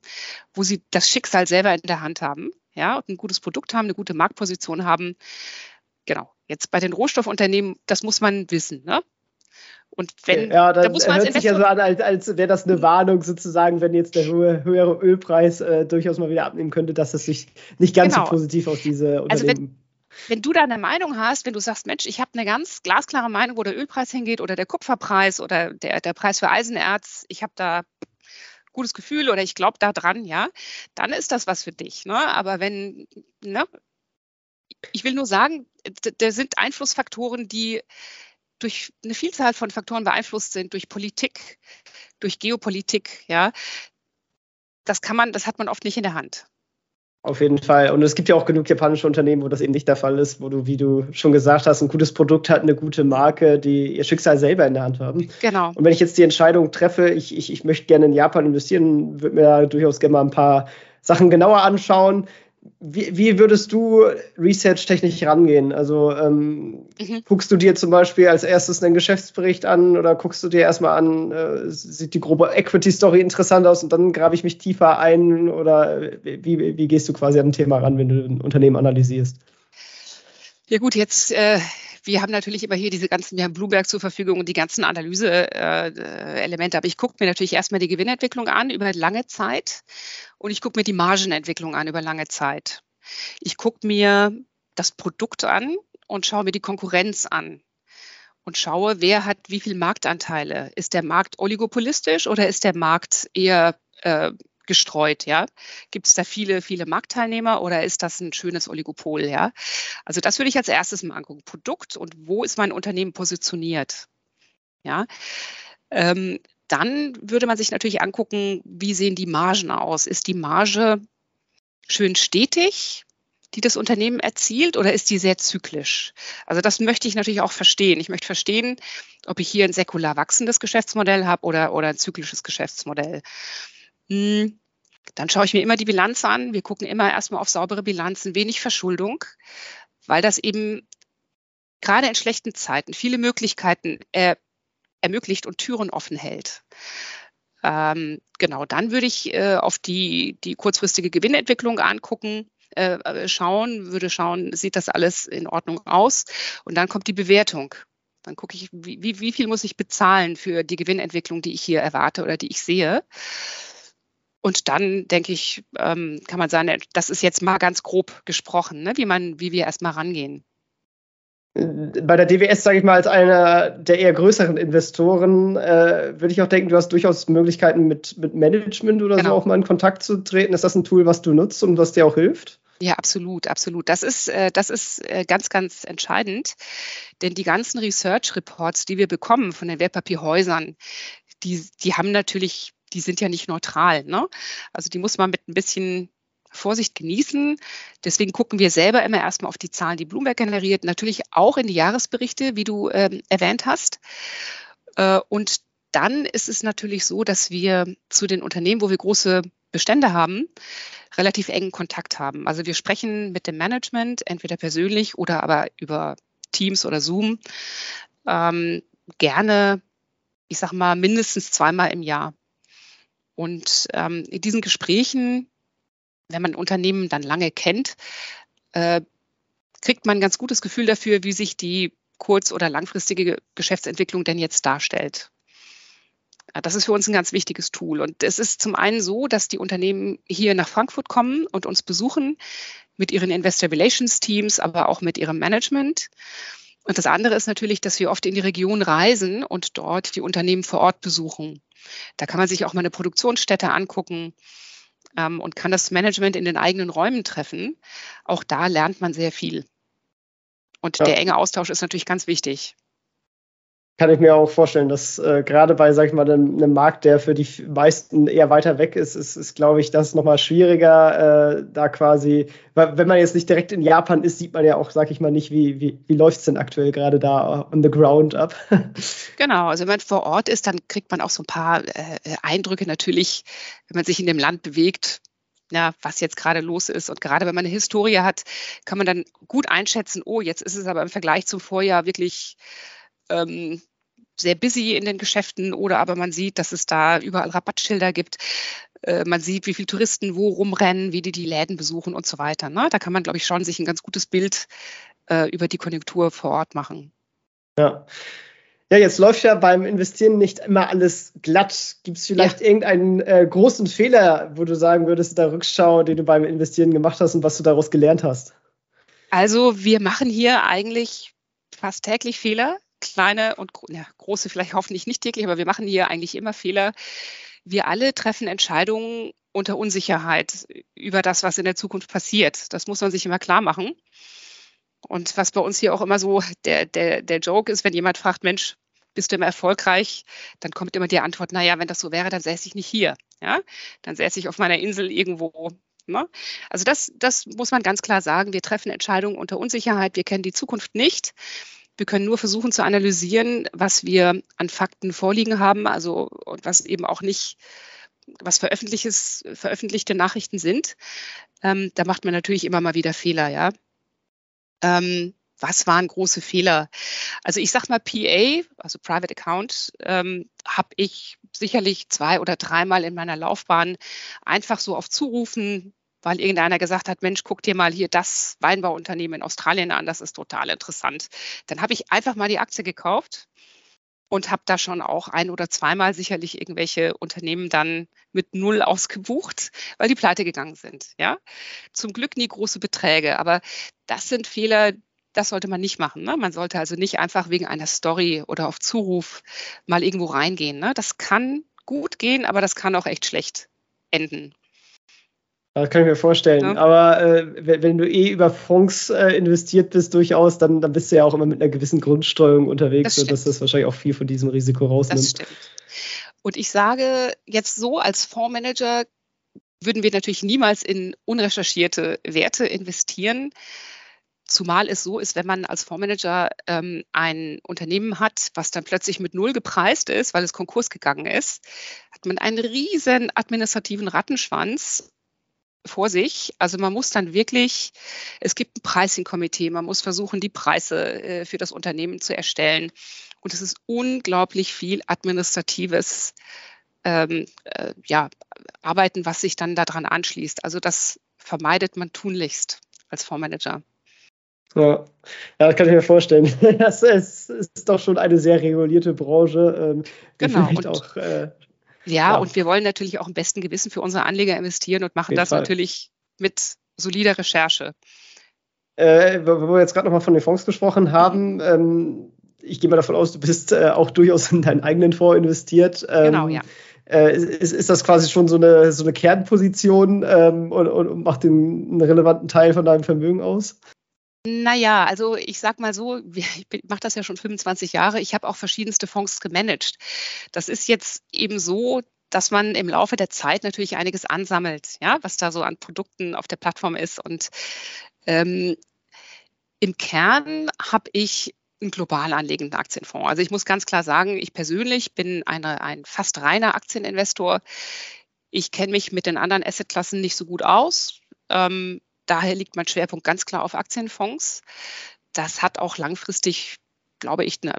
wo sie das Schicksal selber in der Hand haben, ja, und ein gutes Produkt haben, eine gute Marktposition haben. Genau. Jetzt bei den Rohstoffunternehmen, das muss man wissen. Ne? Und wenn, ja, dann da muss man hört sich ja so an, als, als wäre das eine Warnung sozusagen, wenn jetzt der höhere, höhere Ölpreis äh, durchaus mal wieder abnehmen könnte, dass es sich nicht ganz genau. so positiv auf diese Unternehmen... Also wenn, wenn du da eine Meinung hast, wenn du sagst, Mensch, ich habe eine ganz glasklare Meinung, wo der Ölpreis hingeht oder der Kupferpreis oder der, der Preis für Eisenerz, ich habe da gutes Gefühl oder ich glaube da dran, ja, dann ist das was für dich. Ne? Aber wenn, ne, ich will nur sagen, da sind Einflussfaktoren, die durch eine Vielzahl von Faktoren beeinflusst sind, durch Politik, durch Geopolitik, ja. Das kann man, das hat man oft nicht in der Hand. Auf jeden Fall. Und es gibt ja auch genug japanische Unternehmen, wo das eben nicht der Fall ist, wo du, wie du schon gesagt hast, ein gutes Produkt hat, eine gute Marke, die ihr Schicksal selber in der Hand haben. Genau. Und wenn ich jetzt die Entscheidung treffe, ich, ich, ich möchte gerne in Japan investieren, würde mir da durchaus gerne mal ein paar Sachen genauer anschauen wie, wie, würdest du research-technisch rangehen? Also ähm, mhm. guckst du dir zum Beispiel als erstes einen Geschäftsbericht an oder guckst du dir erstmal an, äh, sieht die grobe Equity-Story interessant aus und dann grabe ich mich tiefer ein oder wie, wie gehst du quasi an ein Thema ran, wenn du ein Unternehmen analysierst? Ja gut, jetzt äh, wir haben natürlich immer hier diese ganzen, wir haben Bloomberg zur Verfügung und die ganzen Analyse-Elemente, aber ich gucke mir natürlich erstmal die Gewinnentwicklung an über lange Zeit und ich gucke mir die Margenentwicklung an über lange Zeit. Ich gucke mir das Produkt an und schaue mir die Konkurrenz an und schaue, wer hat wie viel Marktanteile. Ist der Markt oligopolistisch oder ist der Markt eher äh, gestreut, ja? Gibt es da viele, viele Marktteilnehmer oder ist das ein schönes Oligopol, ja? Also das würde ich als erstes mal angucken. Produkt und wo ist mein Unternehmen positioniert? Ja. Ähm, dann würde man sich natürlich angucken, wie sehen die Margen aus? Ist die Marge schön stetig, die das Unternehmen erzielt, oder ist die sehr zyklisch? Also das möchte ich natürlich auch verstehen. Ich möchte verstehen, ob ich hier ein säkular wachsendes Geschäftsmodell habe oder, oder ein zyklisches Geschäftsmodell. Hm, dann schaue ich mir immer die Bilanz an. Wir gucken immer erstmal auf saubere Bilanzen, wenig Verschuldung, weil das eben gerade in schlechten Zeiten viele Möglichkeiten äh, ermöglicht und Türen offen hält. Ähm, genau, dann würde ich äh, auf die, die kurzfristige Gewinnentwicklung angucken, äh, äh schauen, würde schauen, sieht das alles in Ordnung aus? Und dann kommt die Bewertung. Dann gucke ich, wie, wie viel muss ich bezahlen für die Gewinnentwicklung, die ich hier erwarte oder die ich sehe. Und dann denke ich, ähm, kann man sagen, das ist jetzt mal ganz grob gesprochen, ne, wie man, wie wir erstmal rangehen. Bei der DWS, sage ich mal, als einer der eher größeren Investoren, äh, würde ich auch denken, du hast durchaus Möglichkeiten, mit, mit Management oder genau. so auch mal in Kontakt zu treten. Ist das ein Tool, was du nutzt und was dir auch hilft? Ja, absolut, absolut. Das ist, äh, das ist äh, ganz, ganz entscheidend, denn die ganzen Research Reports, die wir bekommen von den Wertpapierhäusern, die, die haben natürlich die sind ja nicht neutral. Ne? Also die muss man mit ein bisschen Vorsicht genießen. Deswegen gucken wir selber immer erstmal auf die Zahlen, die Bloomberg generiert, natürlich auch in die Jahresberichte, wie du ähm, erwähnt hast. Äh, und dann ist es natürlich so, dass wir zu den Unternehmen, wo wir große Bestände haben, relativ engen Kontakt haben. Also wir sprechen mit dem Management, entweder persönlich oder aber über Teams oder Zoom, ähm, gerne, ich sag mal, mindestens zweimal im Jahr. Und ähm, in diesen Gesprächen, wenn man Unternehmen dann lange kennt, äh, kriegt man ein ganz gutes Gefühl dafür, wie sich die kurz- oder langfristige Geschäftsentwicklung denn jetzt darstellt. Das ist für uns ein ganz wichtiges Tool. Und es ist zum einen so, dass die Unternehmen hier nach Frankfurt kommen und uns besuchen mit ihren Investor Relations Teams, aber auch mit ihrem Management. Und das andere ist natürlich, dass wir oft in die Region reisen und dort die Unternehmen vor Ort besuchen. Da kann man sich auch mal eine Produktionsstätte angucken ähm, und kann das Management in den eigenen Räumen treffen. Auch da lernt man sehr viel. Und ja. der enge Austausch ist natürlich ganz wichtig kann ich mir auch vorstellen, dass äh, gerade bei, sag ich mal, einem, Markt, der für die meisten eher weiter weg ist, ist, ist glaube ich, das nochmal schwieriger, äh, da quasi, weil wenn man jetzt nicht direkt in Japan ist, sieht man ja auch, sag ich mal, nicht, wie, wie, wie läuft es denn aktuell gerade da on the ground ab. genau, also wenn man vor Ort ist, dann kriegt man auch so ein paar äh, Eindrücke natürlich, wenn man sich in dem Land bewegt, ja, was jetzt gerade los ist. Und gerade wenn man eine Historie hat, kann man dann gut einschätzen, oh, jetzt ist es aber im Vergleich zum Vorjahr wirklich ähm, sehr busy in den Geschäften oder aber man sieht, dass es da überall Rabattschilder gibt. Äh, man sieht, wie viele Touristen wo rumrennen, wie die die Läden besuchen und so weiter. Ne? Da kann man, glaube ich, schon sich ein ganz gutes Bild äh, über die Konjunktur vor Ort machen. Ja. Ja, jetzt läuft ja beim Investieren nicht immer alles glatt. Gibt es vielleicht ja. irgendeinen äh, großen Fehler, wo du sagen würdest, der Rückschau, den du beim Investieren gemacht hast und was du daraus gelernt hast? Also wir machen hier eigentlich fast täglich Fehler kleine und ja, große vielleicht hoffentlich nicht täglich, aber wir machen hier eigentlich immer Fehler. Wir alle treffen Entscheidungen unter Unsicherheit über das, was in der Zukunft passiert. Das muss man sich immer klar machen. Und was bei uns hier auch immer so der, der, der Joke ist, wenn jemand fragt, Mensch, bist du immer erfolgreich? Dann kommt immer die Antwort, naja, wenn das so wäre, dann säße ich nicht hier. Ja? Dann säße ich auf meiner Insel irgendwo. Ne? Also das, das muss man ganz klar sagen. Wir treffen Entscheidungen unter Unsicherheit. Wir kennen die Zukunft nicht. Wir können nur versuchen zu analysieren, was wir an Fakten vorliegen haben, also und was eben auch nicht, was veröffentlichte Nachrichten sind. Ähm, da macht man natürlich immer mal wieder Fehler, ja. Ähm, was waren große Fehler? Also ich sag mal, PA, also Private Account, ähm, habe ich sicherlich zwei oder dreimal in meiner Laufbahn einfach so auf Zurufen weil irgendeiner gesagt hat, Mensch, guck dir mal hier das Weinbauunternehmen in Australien an, das ist total interessant. Dann habe ich einfach mal die Aktie gekauft und habe da schon auch ein oder zweimal sicherlich irgendwelche Unternehmen dann mit null ausgebucht, weil die pleite gegangen sind. Ja, zum Glück nie große Beträge, aber das sind Fehler, das sollte man nicht machen. Ne? Man sollte also nicht einfach wegen einer Story oder auf Zuruf mal irgendwo reingehen. Ne? Das kann gut gehen, aber das kann auch echt schlecht enden. Das kann ich mir vorstellen. Ja. Aber äh, wenn, wenn, du eh über Fonds äh, investiert bist, durchaus, dann, dann bist du ja auch immer mit einer gewissen Grundsteuerung unterwegs, das sodass das wahrscheinlich auch viel von diesem Risiko rausnimmt. Das stimmt. Und ich sage jetzt so, als Fondsmanager würden wir natürlich niemals in unrecherchierte Werte investieren. Zumal es so ist, wenn man als Fondsmanager ähm, ein Unternehmen hat, was dann plötzlich mit Null gepreist ist, weil es Konkurs gegangen ist, hat man einen riesen administrativen Rattenschwanz vor sich. Also man muss dann wirklich, es gibt ein Pricing-Komitee, man muss versuchen, die Preise äh, für das Unternehmen zu erstellen. Und es ist unglaublich viel administratives ähm, äh, ja, Arbeiten, was sich dann daran anschließt. Also das vermeidet man tunlichst als Fondsmanager. Ja. ja, das kann ich mir vorstellen. Das ist, ist doch schon eine sehr regulierte Branche. Ähm, genau. Und, auch, äh, Ja, ja, und wir wollen natürlich auch im besten Gewissen für unsere Anleger investieren und machen das Fall. natürlich mit solider Recherche. Äh, wo wir jetzt gerade nochmal von den Fonds gesprochen haben, ähm, ich gehe mal davon aus, du bist äh, auch durchaus in deinen eigenen Fonds investiert. Ähm, genau, ja. Äh, ist, ist das quasi schon so eine, so eine Kernposition ähm, und, und, macht den, einen relevanten Teil von deinem Vermögen aus? Naja, also ich sag mal so, ich mache das ja schon 25 Jahre. Ich habe auch verschiedenste Fonds gemanagt. Das ist jetzt eben so, dass man im Laufe der Zeit natürlich einiges ansammelt, ja, was da so an Produkten auf der Plattform ist. Und ähm, im Kern habe ich einen global anlegenden Aktienfonds. Also ich muss ganz klar sagen, ich persönlich bin eine, ein fast reiner Aktieninvestor. Ich kenne mich mit den anderen Assetklassen nicht so gut aus. Ähm, daher liegt mein Schwerpunkt ganz klar auf Aktienfonds. Das hat auch langfristig, glaube ich, eine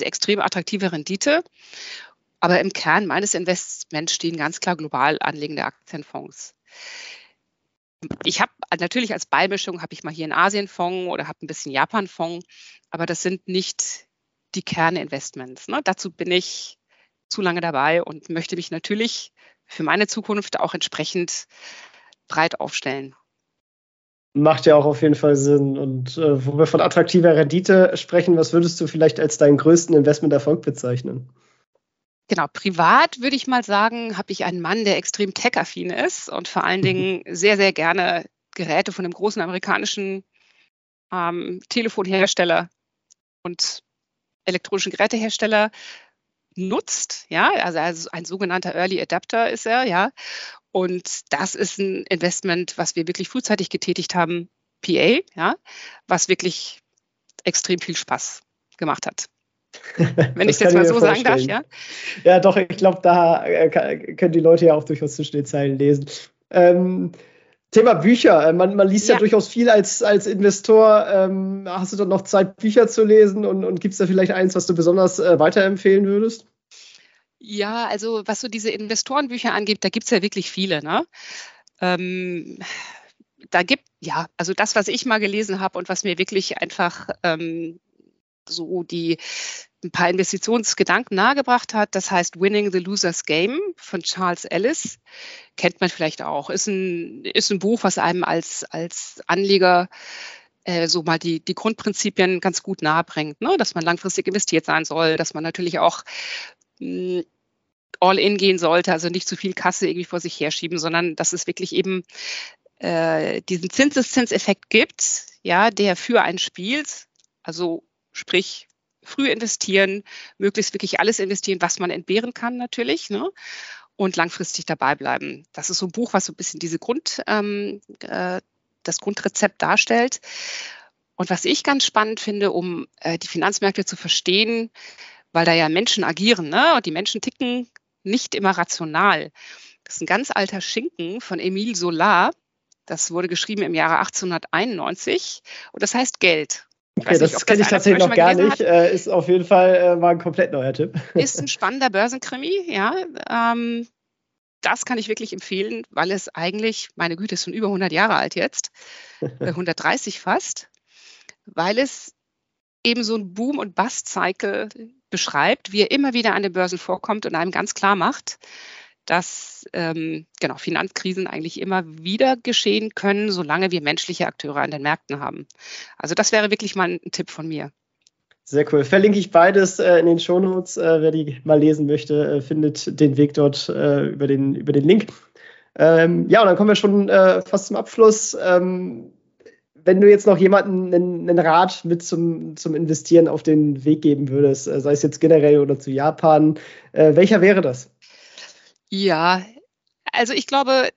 extrem attraktive Rendite. Aber im Kern meines Investments stehen ganz klar global anlegende Aktienfonds. Ich habe natürlich als Beimischung habe ich mal hier einen Asienfonds oder habe ein bisschen Japanfonds, aber das sind nicht die Kerninvestments. Ne? Dazu bin ich zu lange dabei und möchte mich natürlich für meine Zukunft auch entsprechend breit aufstellen. Macht ja auch auf jeden Fall Sinn. Und äh, wo wir von attraktiver Rendite sprechen, was würdest du vielleicht als deinen größten Investmenterfolg bezeichnen? Genau, privat würde ich mal sagen, habe ich einen Mann, der extrem tech-affin ist und vor allen Dingen sehr, sehr gerne Geräte von einem großen amerikanischen ähm, Telefonhersteller und elektronischen Gerätehersteller nutzt, ja, also, also ein sogenannter Early Adapter ist er, ja. Und das ist ein Investment, was wir wirklich frühzeitig getätigt haben, PA, ja, was wirklich extrem viel Spaß gemacht hat. Wenn ich es jetzt mal so sagen darf, ja? Ja, doch, ich glaube, da äh, können die Leute ja auch durchaus zwischen den Zeilen lesen. Ähm, Thema Bücher. Äh, man, man liest ja. ja. durchaus viel als, als Investor. Ähm, hast du dann noch Zeit, Bücher zu lesen? Und, und gibt es da vielleicht eins, was du besonders äh, weiterempfehlen würdest? Ja, also was so diese Investorenbücher angeht, da gibt es ja wirklich viele. Ne? Ähm, da gibt, ja, also das, was ich mal gelesen habe und was mir wirklich einfach ähm, so die ein paar Investitionsgedanken nahegebracht hat. Das heißt Winning the Loser's Game von Charles Ellis. Kennt man vielleicht auch. Ist ein, ist ein Buch, was einem als, als Anleger äh, so mal die, die Grundprinzipien ganz gut nahebringt, ne? dass man langfristig investiert sein soll, dass man natürlich auch all in gehen sollte, also nicht zu viel Kasse irgendwie vor sich herschieben, sondern dass es wirklich eben äh, diesen Zinseszinseffekt gibt, ja, der für einen spielt. Also sprich früh investieren, möglichst wirklich alles investieren, was man entbehren kann natürlich. Ne? Und langfristig dabei bleiben. Das ist so ein Buch, was so ein bisschen diese Grund, ähm, äh, das Grundrezept darstellt. Und was ich ganz spannend finde, um äh, die Finanzmärkte zu verstehen, weil da ja Menschen agieren, ne? Und die Menschen ticken nicht immer rational. Das ist ein ganz alter Schinken von Emile Solar. Das wurde geschrieben im Jahre 1891 und das heißt Geld. Okay, das kenne ich tatsächlich noch gar nicht. Äh, ist auf jeden Fall äh, mal ein komplett neuer Tipp. Ist ein spannender Börsenkrimi, ja. Ähm, das kann ich wirklich empfehlen, weil es eigentlich, meine Güte, ist schon über 100 Jahre alt jetzt, 130 äh, fast, weil es eben so ein Boom- und Bust-Cycle beschreibt, wie er immer wieder an den Börsen vorkommt und einem ganz klar macht, dass ähm, genau, Finanzkrisen eigentlich immer wieder geschehen können, solange wir menschliche Akteure an den Märkten haben. Also das wäre wirklich mal ein Tipp von mir. Sehr cool. Verlinke ich beides äh, in den Shownotes. Äh, wer die mal lesen möchte, äh, findet den Weg dort äh, über, den, über den Link. Ähm, ja, und dann kommen wir schon äh, fast zum Abschluss. Ähm, wenn du jetzt noch jemanden einen, einen, Rat mit zum, zum Investieren auf den Weg geben würdest, äh, sei es jetzt generell oder zu Japan, welcher wäre das? Ja, also ich glaube,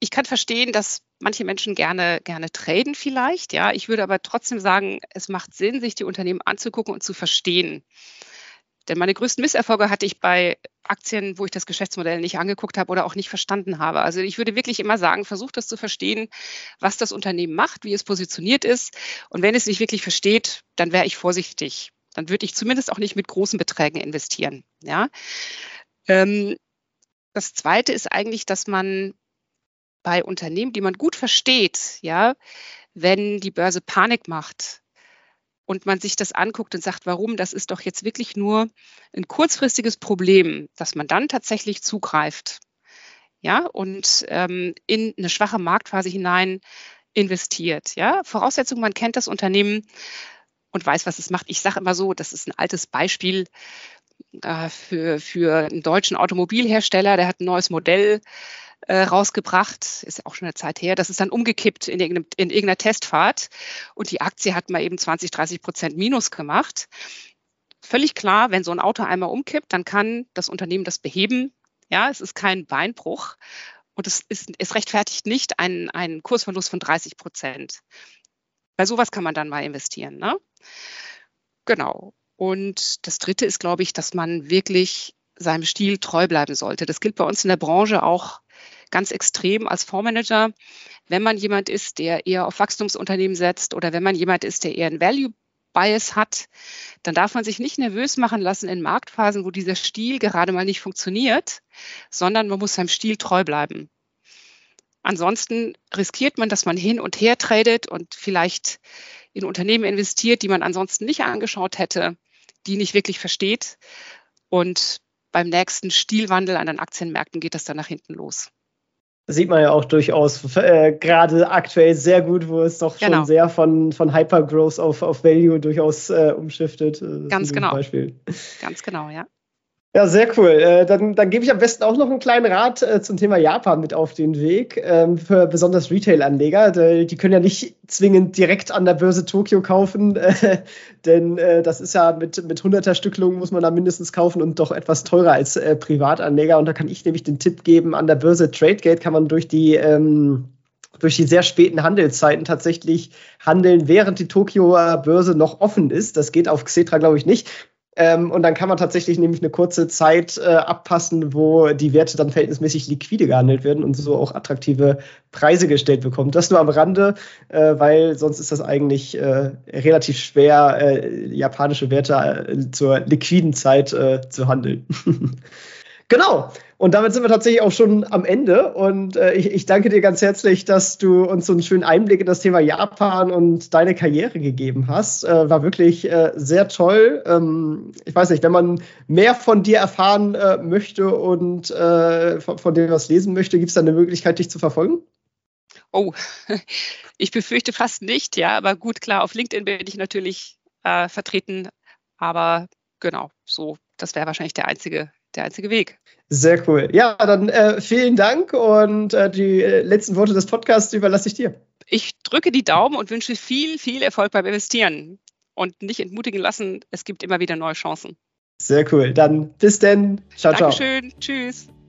ich kann verstehen, dass manche Menschen gerne, gerne traden vielleicht. Ja, ich würde aber trotzdem sagen, es macht Sinn, sich die Unternehmen anzugucken und zu verstehen. Denn meine größten Misserfolge hatte ich bei Aktien, wo ich das Geschäftsmodell nicht angeguckt habe oder auch nicht verstanden habe. Also ich würde wirklich immer sagen, versucht das zu verstehen, was das Unternehmen macht, wie es positioniert ist. Und wenn es nicht wirklich versteht, dann wäre ich vorsichtig. Dann würde ich zumindest auch nicht mit großen Beträgen investieren. Ja. Ähm, das Zweite ist eigentlich, dass man bei Unternehmen, die man gut versteht, ja, wenn die Börse Panik macht, und man sich das anguckt und sagt, warum, das ist doch jetzt wirklich nur ein kurzfristiges Problem, dass man dann tatsächlich zugreift. Ja, und ähm, in eine schwache Marktphase hinein investiert. Ja, Voraussetzung, man kennt das Unternehmen und weiß, was es macht. Ich sage immer so, das ist ein altes Beispiel äh, für, für einen deutschen Automobilhersteller, der hat ein neues Modell äh, rausgebracht, ist ja auch schon eine Zeit her, das ist dann umgekippt in, irgendeinem, in irgendeiner Testfahrt und die Aktie hat mal eben 20, 30 Prozent Minus gemacht. Völlig klar, wenn so ein Auto einmal umkippt, dann kann das Unternehmen das beheben. Ja, es ist kein Beinbruch und es, ist, es rechtfertigt nicht einen, einen Kursverlust von 30 Prozent. Bei sowas kann man dann mal investieren. Ne? Genau. Und das Dritte ist, glaube ich, dass man wirklich seinem Stil treu bleiben sollte. Das gilt bei uns in der Branche auch ganz extrem als Fondsmanager. Wenn man jemand ist, der eher auf Wachstumsunternehmen setzt oder wenn man jemand ist, der eher ein Value Bias hat, dann darf man sich nicht nervös machen lassen in Marktphasen, wo dieser Stil gerade mal nicht funktioniert, sondern man muss seinem Stil treu bleiben. Ansonsten riskiert man, dass man hin und her tradet und vielleicht in Unternehmen investiert, die man ansonsten nicht angeschaut hätte, die nicht wirklich versteht. Und beim nächsten Stilwandel an den Aktienmärkten geht das dann nach hinten los sieht man ja auch durchaus äh, gerade aktuell sehr gut, wo es doch genau. schon sehr von, von Hypergrowth auf, auf Value durchaus äh, umschiftet. Äh, Ganz genau. Beispiel. Ganz genau, ja. Ja, sehr cool. Äh, dann, dann gebe ich am besten auch noch einen kleinen Rat äh, zum Thema Japan mit auf den Weg. Ähm, für besonders Retail-Anleger. Die können ja nicht zwingend direkt an der Börse Tokio kaufen, äh, denn äh, das ist ja mit, mit 100er Stückelungen muss man da mindestens kaufen und doch etwas teurer als äh, Privatanleger. Und da kann ich nämlich den Tipp geben, an der Börse Tradegate kann man durch die ähm, durch die sehr späten Handelszeiten tatsächlich handeln, während die Tokioer Börse noch offen ist. Das geht auf Xetra, glaube ich, nicht. Ähm, und dann kann man tatsächlich nämlich eine kurze Zeit äh, abpassen, wo die Werte dann verhältnismäßig liquide gehandelt werden und so auch attraktive Preise gestellt bekommen. Das nur am Rande, äh, weil sonst ist das eigentlich äh, relativ schwer, äh, japanische Werte äh, zur liquiden Zeit äh, zu handeln. Genau. Und damit sind wir tatsächlich auch schon am Ende. Und äh, ich, ich, danke dir ganz herzlich, dass du uns so einen schönen Einblick in das Thema Japan und deine Karriere gegeben hast. Äh, war wirklich äh, sehr toll. Ähm, ich weiß nicht, wenn man mehr von dir erfahren äh, möchte und äh, von, von dir was lesen möchte, gibt es da eine Möglichkeit, dich zu verfolgen? Oh, ich befürchte fast nicht, ja. Aber gut, klar, auf LinkedIn bin ich natürlich äh, vertreten. Aber genau, so, das wäre wahrscheinlich der einzige der einzige Weg. Sehr cool. Ja, dann äh, vielen Dank und äh, die äh, letzten Worte des Podcasts überlasse ich dir. Ich drücke die Daumen und wünsche viel, viel Erfolg beim Investieren und nicht entmutigen lassen. Es gibt immer wieder neue Chancen. Sehr cool. Dann bis denn. Ciao, Dankeschön. ciao. Tschüss.